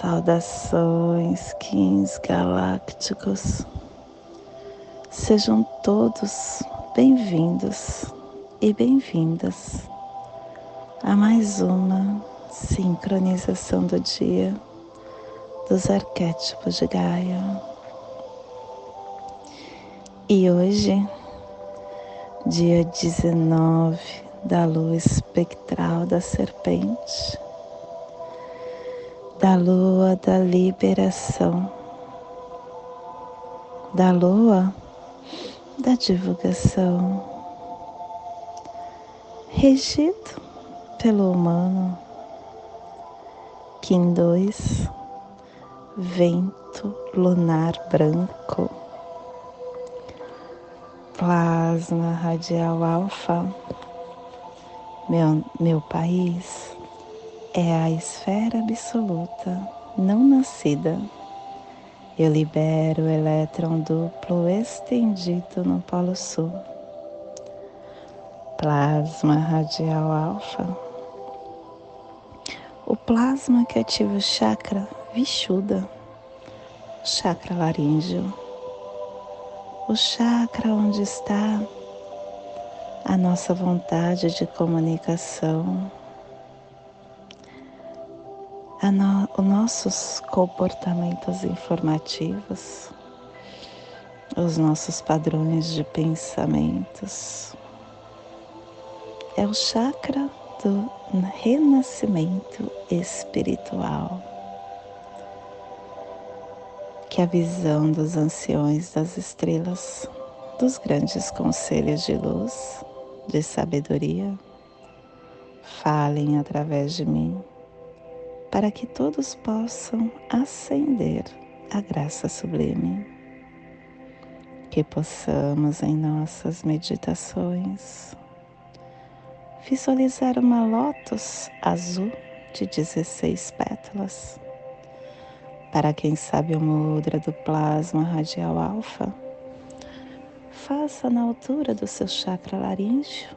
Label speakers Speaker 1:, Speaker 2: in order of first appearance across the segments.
Speaker 1: Saudações, Kins galácticos. Sejam todos bem-vindos e bem-vindas a mais uma sincronização do dia dos arquétipos de Gaia. E hoje, dia 19 da lua espectral da serpente, da lua da liberação, da lua da divulgação, regido pelo humano, Kim 2, vento lunar branco, plasma radial alfa, meu, meu país é a esfera absoluta não nascida. Eu libero o elétron duplo estendido no Polo Sul. Plasma radial alfa. O plasma que ativa o chakra Vishuddha, chakra laríngeo, o chakra onde está a nossa vontade de comunicação, no, os nossos comportamentos informativos, os nossos padrões de pensamentos. É o chakra do renascimento espiritual, que é a visão dos anciões das estrelas, dos grandes conselhos de luz, de sabedoria, falem através de mim para que todos possam ascender a graça sublime. Que possamos em nossas meditações visualizar uma lótus azul de 16 pétalas. Para quem sabe o mudra do plasma radial alfa, faça na altura do seu chakra laríngeo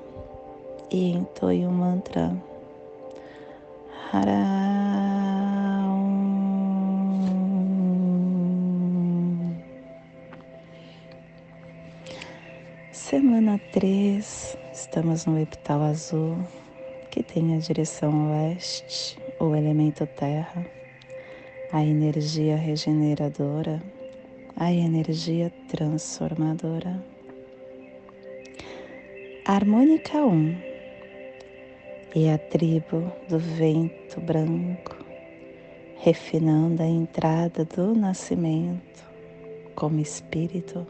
Speaker 1: e entoie o mantra Semana 3, estamos no epital azul, que tem a direção oeste, o elemento terra, a energia regeneradora, a energia transformadora. Harmônica 1 e a tribo do vento branco, refinando a entrada do nascimento como espírito,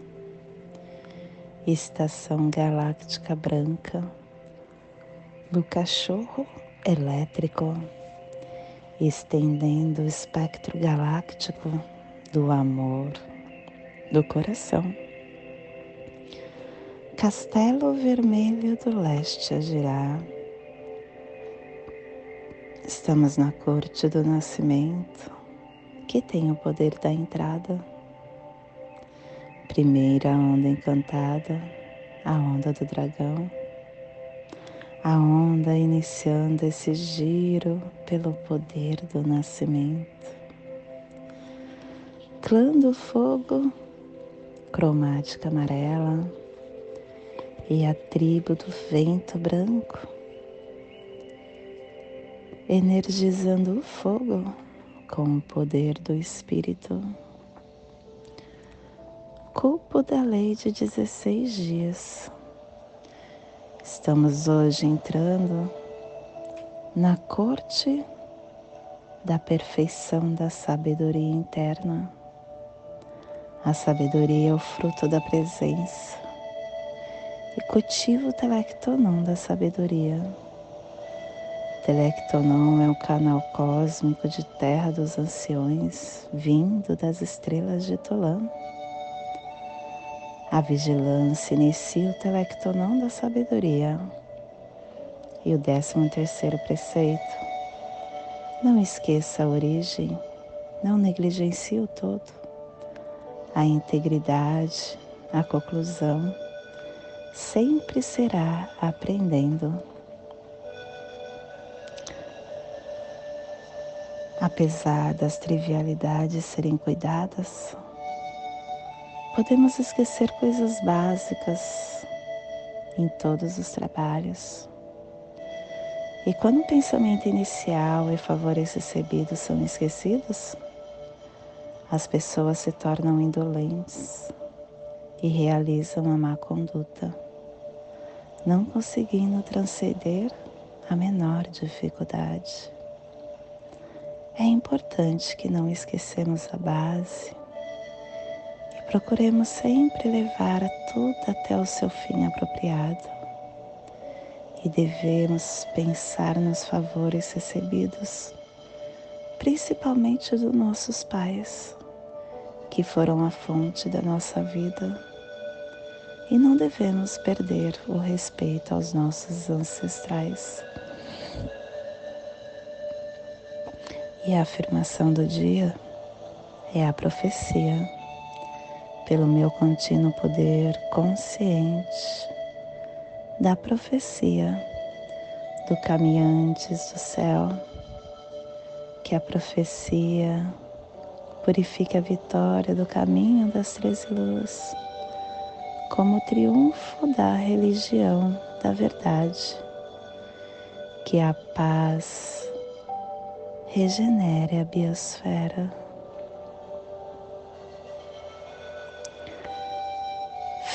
Speaker 1: estação galáctica branca do cachorro elétrico, estendendo o espectro galáctico do amor do coração. Castelo Vermelho do Leste a girar Estamos na corte do nascimento, que tem o poder da entrada. Primeira onda encantada, a onda do dragão. A onda iniciando esse giro pelo poder do nascimento. Clã do fogo, cromática amarela. E a tribo do vento branco energizando o fogo com o poder do Espírito. Culpo da lei de 16 dias. Estamos hoje entrando na corte da perfeição da sabedoria interna. A sabedoria é o fruto da presença e cultivo o telectonon da sabedoria Telectonon é o canal cósmico de terra dos anciões, vindo das estrelas de Tolan. A vigilância inicia o telectonon da sabedoria. E o décimo terceiro preceito, não esqueça a origem, não negligencie o todo. a integridade, a conclusão, sempre será aprendendo. Apesar das trivialidades serem cuidadas, podemos esquecer coisas básicas em todos os trabalhos. E quando o pensamento inicial e favores recebidos são esquecidos, as pessoas se tornam indolentes e realizam a má conduta, não conseguindo transcender a menor dificuldade. É importante que não esquecemos a base e procuremos sempre levar tudo até o seu fim apropriado. E devemos pensar nos favores recebidos, principalmente dos nossos pais que foram a fonte da nossa vida e não devemos perder o respeito aos nossos ancestrais. E a afirmação do dia é a profecia, pelo meu contínuo poder consciente da profecia do caminhantes do céu, que a profecia Purifique a vitória do caminho das três luzes, como o triunfo da religião da verdade. Que a paz regenere a biosfera.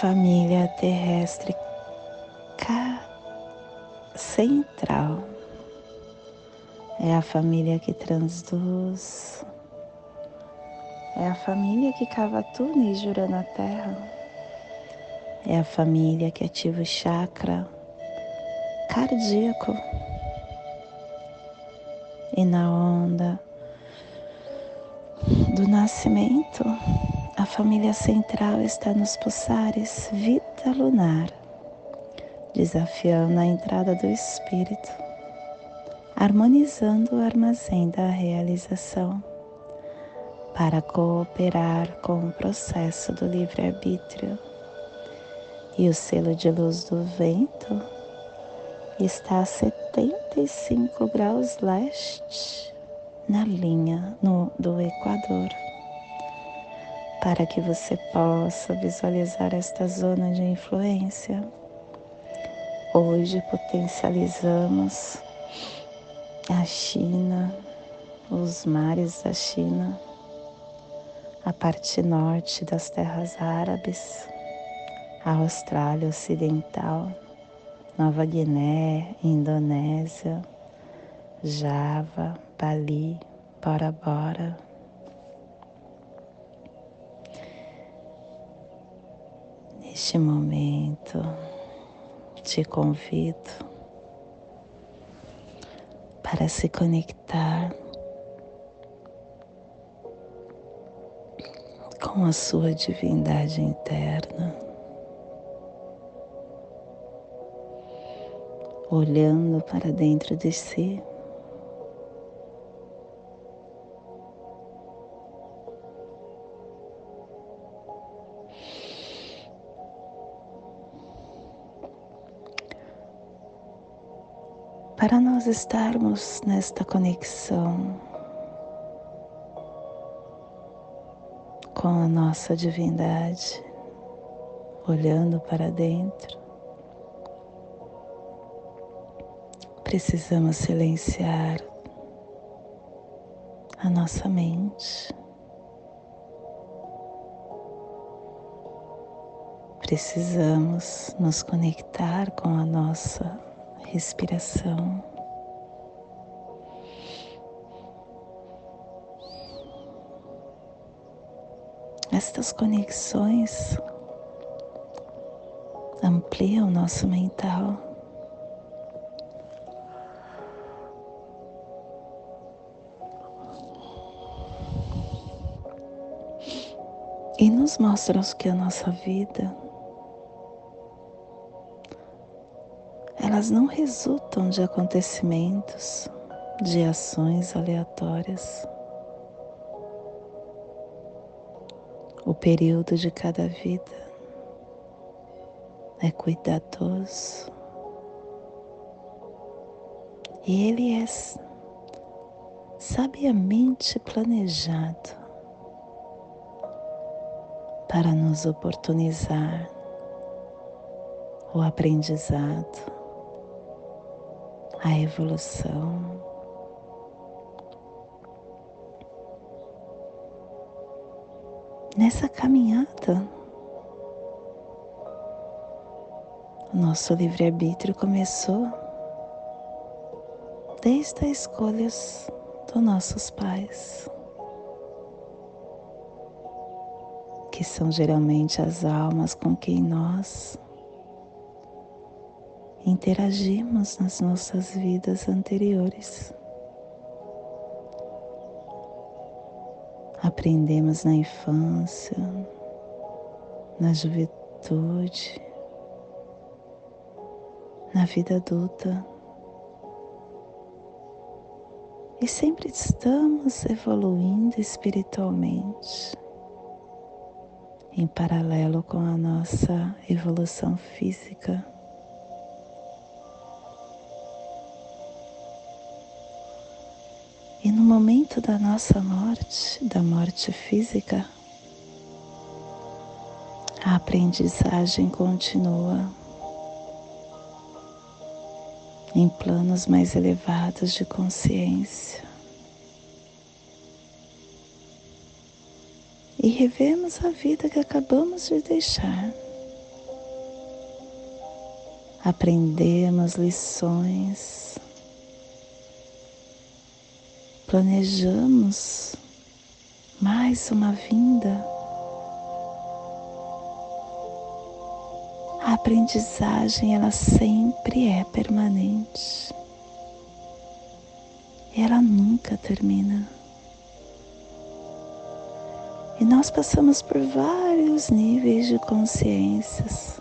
Speaker 1: Família terrestre central é a família que transduz é a família que cava túneis jura na terra. É a família que ativa o chakra cardíaco. E na onda do nascimento, a família central está nos pulsares vida lunar, desafiando a entrada do espírito, harmonizando o armazém da realização para cooperar com o processo do livre-arbítrio. E o selo de luz do vento está a 75 graus leste na linha no, do Equador, para que você possa visualizar esta zona de influência. Hoje potencializamos a China, os mares da China, a parte norte das terras árabes, a Austrália Ocidental, Nova Guiné, Indonésia, Java, Bali, Bora Bora. Neste momento, te convido para se conectar com a sua divindade interna, olhando para dentro de si. Para nós estarmos nesta conexão com a nossa divindade, olhando para dentro. Precisamos silenciar a nossa mente. Precisamos nos conectar com a nossa respiração. Estas conexões ampliam o nosso mental. E nos mostram que a nossa vida elas não resultam de acontecimentos, de ações aleatórias. O período de cada vida é cuidadoso e ele é sabiamente planejado para nos oportunizar o aprendizado, a evolução. Nessa caminhada, o nosso livre-arbítrio começou desde as escolhas dos nossos pais, que são geralmente as almas com quem nós interagimos nas nossas vidas anteriores. Aprendemos na infância, na juventude, na vida adulta. E sempre estamos evoluindo espiritualmente, em paralelo com a nossa evolução física. E no momento da nossa morte, da morte física, a aprendizagem continua em planos mais elevados de consciência. E revemos a vida que acabamos de deixar. Aprendemos lições planejamos mais uma vinda. A aprendizagem ela sempre é permanente. Ela nunca termina. E nós passamos por vários níveis de consciências.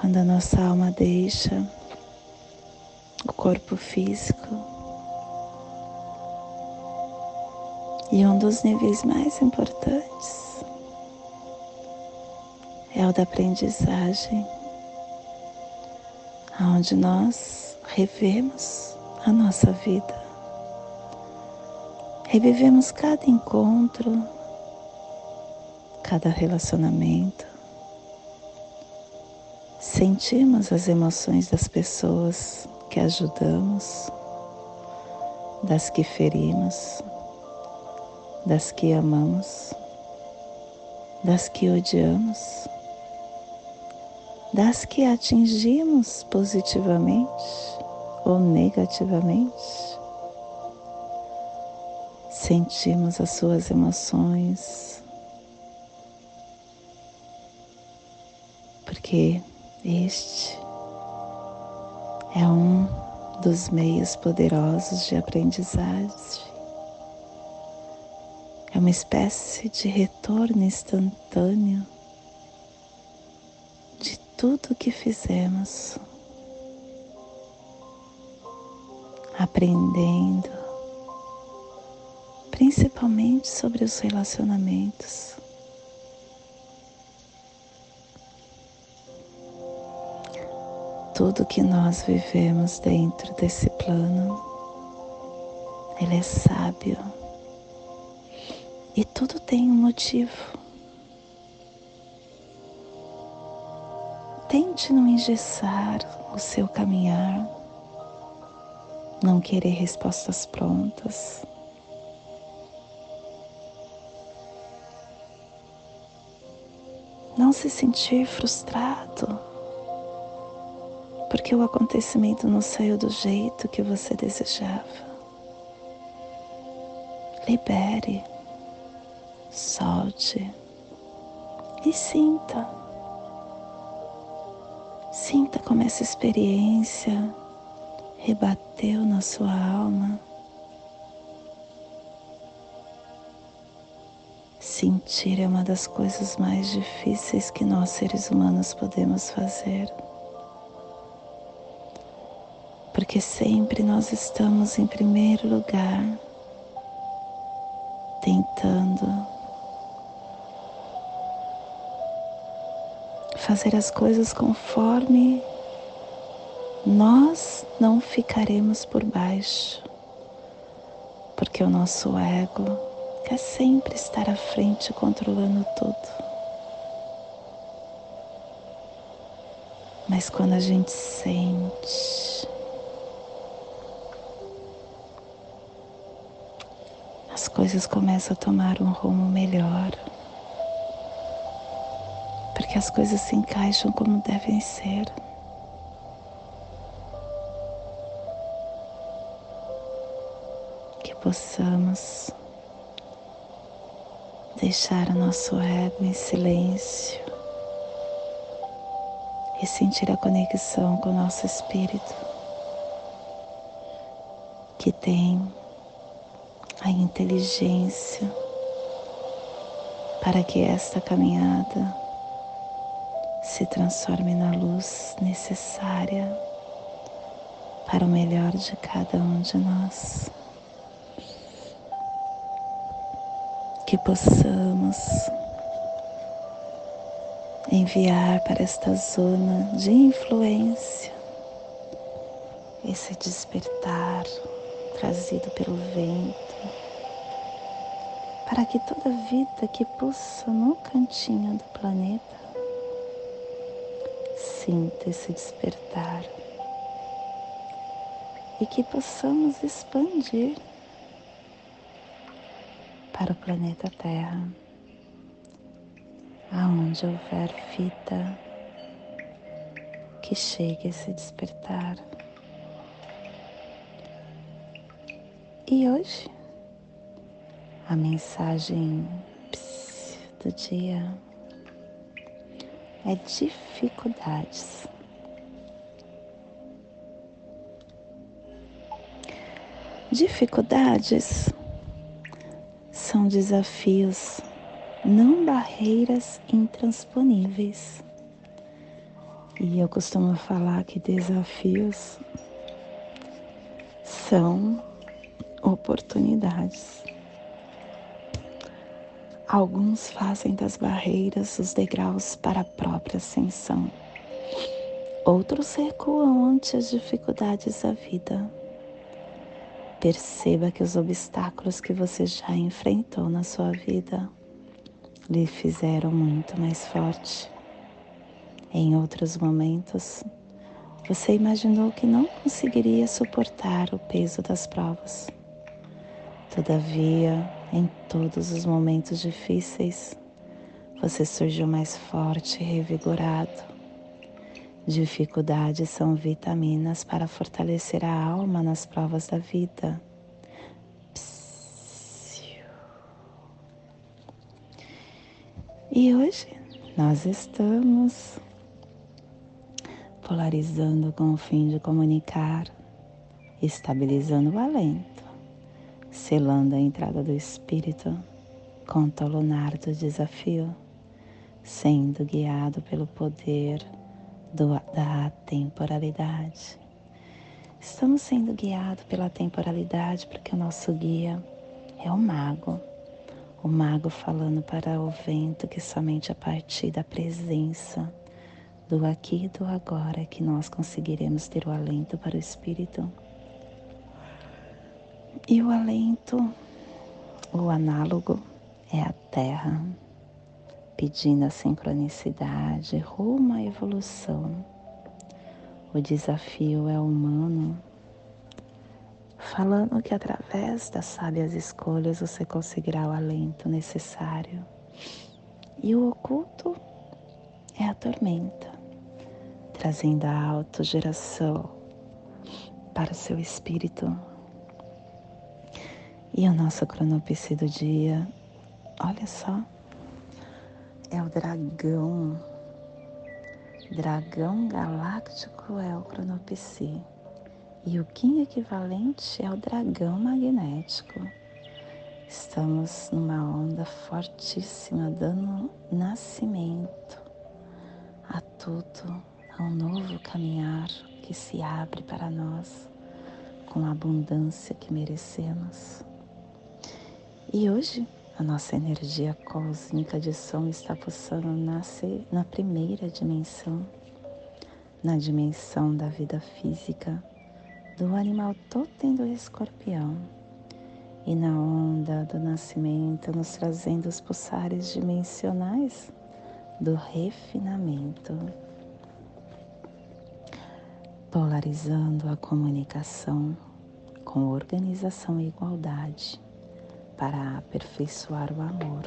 Speaker 1: Quando a nossa alma deixa o corpo físico. E um dos níveis mais importantes é o da aprendizagem, onde nós revemos a nossa vida, revivemos cada encontro, cada relacionamento, sentimos as emoções das pessoas que ajudamos, das que ferimos, das que amamos, das que odiamos, das que atingimos positivamente ou negativamente. Sentimos as suas emoções, porque este é um dos meios poderosos de aprendizagem. É uma espécie de retorno instantâneo de tudo que fizemos, aprendendo principalmente sobre os relacionamentos. tudo que nós vivemos dentro desse plano, ele é sábio e tudo tem um motivo. Tente não engessar o seu caminhar, não querer respostas prontas. Não se sentir frustrado porque o acontecimento não saiu do jeito que você desejava. Libere, solte e sinta. Sinta como essa experiência rebateu na sua alma. Sentir é uma das coisas mais difíceis que nós seres humanos podemos fazer. Porque sempre nós estamos em primeiro lugar, tentando fazer as coisas conforme nós não ficaremos por baixo, porque o nosso ego quer sempre estar à frente controlando tudo. Mas quando a gente sente, as coisas começam a tomar um rumo melhor, porque as coisas se encaixam como devem ser. possamos deixar o nosso ego em silêncio e sentir a conexão com o nosso espírito, que tem a inteligência para que esta caminhada se transforme na luz necessária para o melhor de cada um de nós. Possamos enviar para esta zona de influência esse despertar trazido pelo vento, para que toda vida que pulsa no cantinho do planeta sinta esse despertar e que possamos expandir para o planeta Terra, aonde houver vida que chegue a se despertar. E hoje, a mensagem do dia é dificuldades. Dificuldades são desafios, não barreiras intransponíveis. E eu costumo falar que desafios são oportunidades. Alguns fazem das barreiras os degraus para a própria ascensão. Outros recuam ante as dificuldades da vida Perceba que os obstáculos que você já enfrentou na sua vida lhe fizeram muito mais forte. Em outros momentos, você imaginou que não conseguiria suportar o peso das provas. Todavia, em todos os momentos difíceis, você surgiu mais forte e revigorado Dificuldades são vitaminas para fortalecer a alma nas provas da vida. E hoje nós estamos polarizando com o fim de comunicar, estabilizando o alento, selando a entrada do espírito, conta o lunar do desafio, sendo guiado pelo poder do, da temporalidade. Estamos sendo guiados pela temporalidade porque o nosso guia é o mago. O mago falando para o vento que somente a partir da presença do aqui e do agora que nós conseguiremos ter o alento para o espírito. E o alento, o análogo, é a terra pedindo a sincronicidade rumo à evolução. O desafio é humano, falando que através das sábias escolhas você conseguirá o alento necessário. E o oculto é a tormenta, trazendo a autogeração para o seu espírito. E o nosso cronopse do dia, olha só, é o dragão. Dragão galáctico é o cronopsi. E o Kim equivalente é o dragão magnético. Estamos numa onda fortíssima, dando nascimento a tudo, a um novo caminhar que se abre para nós com a abundância que merecemos. E hoje a nossa energia cósmica de som está pulsando nascer na primeira dimensão, na dimensão da vida física do animal totem do escorpião e na onda do nascimento nos trazendo os pulsares dimensionais do refinamento, polarizando a comunicação com organização e igualdade para aperfeiçoar o amor.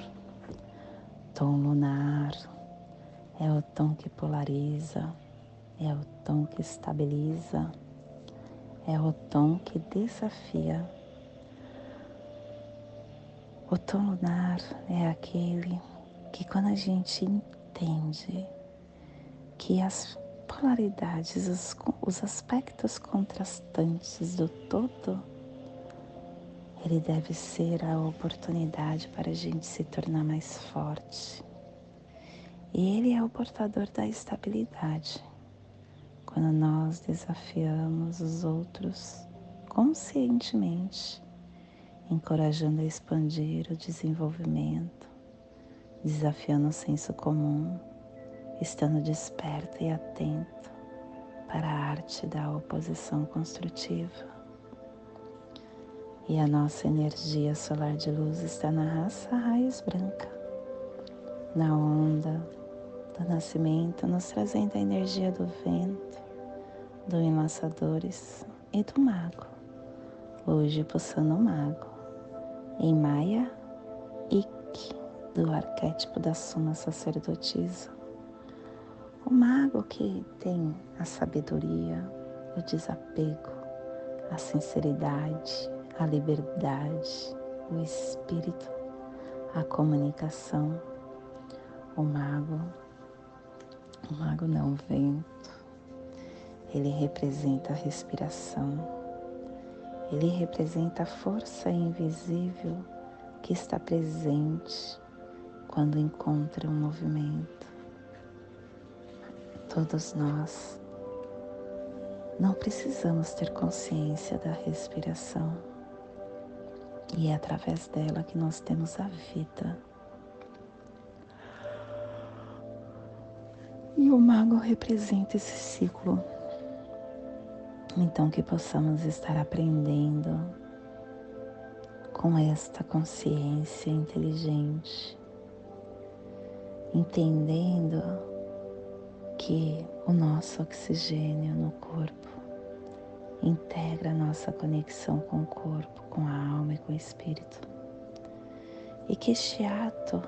Speaker 1: Tom lunar é o tom que polariza, é o tom que estabiliza, é o tom que desafia. O tom lunar é aquele que, quando a gente entende que as polaridades, os, os aspectos contrastantes do todo, ele deve ser a oportunidade para a gente se tornar mais forte. E ele é o portador da estabilidade. Quando nós desafiamos os outros conscientemente, encorajando a expandir o desenvolvimento, desafiando o senso comum, estando desperto e atento para a arte da oposição construtiva. E a nossa energia solar de luz está na raça raiz branca, na onda do nascimento, nos trazendo a energia do vento, do enlaçadores e do mago. Hoje pulsando o mago, em Maia Ik, do arquétipo da Suma Sacerdotisa. O mago que tem a sabedoria, o desapego, a sinceridade, a liberdade, o espírito, a comunicação, o mago, o mago não, o vento, ele representa a respiração, ele representa a força invisível que está presente quando encontra um movimento. Todos nós não precisamos ter consciência da respiração e é através dela que nós temos a vida. E o mago representa esse ciclo. Então, que possamos estar aprendendo com esta consciência inteligente, entendendo que o nosso oxigênio no corpo integra nossa conexão com o corpo, com a alma e com o espírito. E que este ato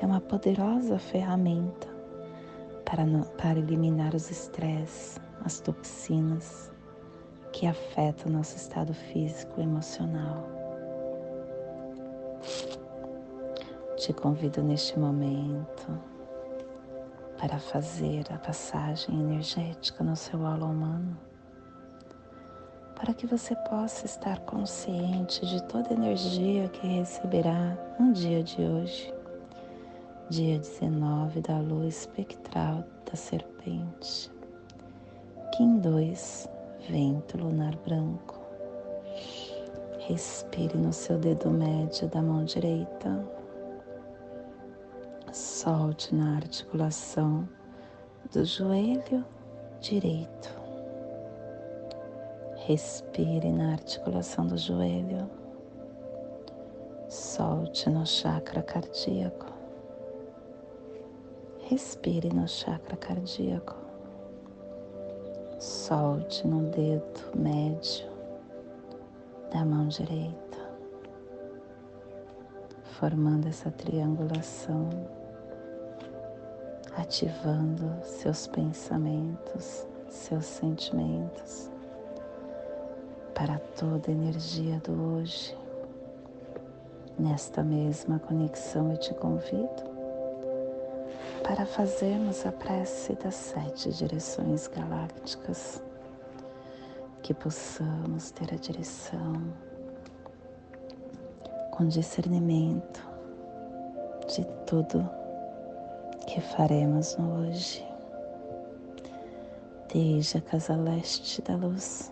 Speaker 1: é uma poderosa ferramenta para, para eliminar os estresses, as toxinas que afetam nosso estado físico e emocional. Te convido neste momento para fazer a passagem energética no seu aula humano para que você possa estar consciente de toda a energia que receberá no dia de hoje, dia 19 da lua espectral da serpente. Kim 2, vento lunar branco. Respire no seu dedo médio da mão direita. Solte na articulação do joelho direito Respire na articulação do joelho. Solte no chakra cardíaco. Respire no chakra cardíaco. Solte no dedo médio da mão direita, formando essa triangulação, ativando seus pensamentos, seus sentimentos para toda a energia do hoje. Nesta mesma conexão eu te convido para fazermos a prece das sete direções galácticas, que possamos ter a direção com discernimento de tudo que faremos no hoje. Desde a casa leste da luz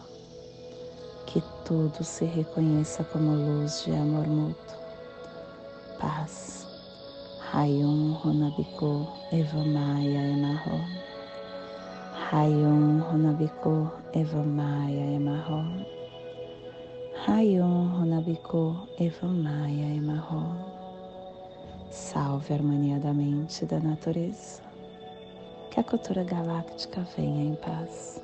Speaker 1: que tudo se reconheça como luz de amor mútuo, paz Rayon Honabiko Evamaya Emarro. Rayon Honabiko Evamaya Emarro. Rayon Honabiko Evamaya Emarro. Salve a harmonia da mente e da natureza. Que a cultura galáctica venha em paz.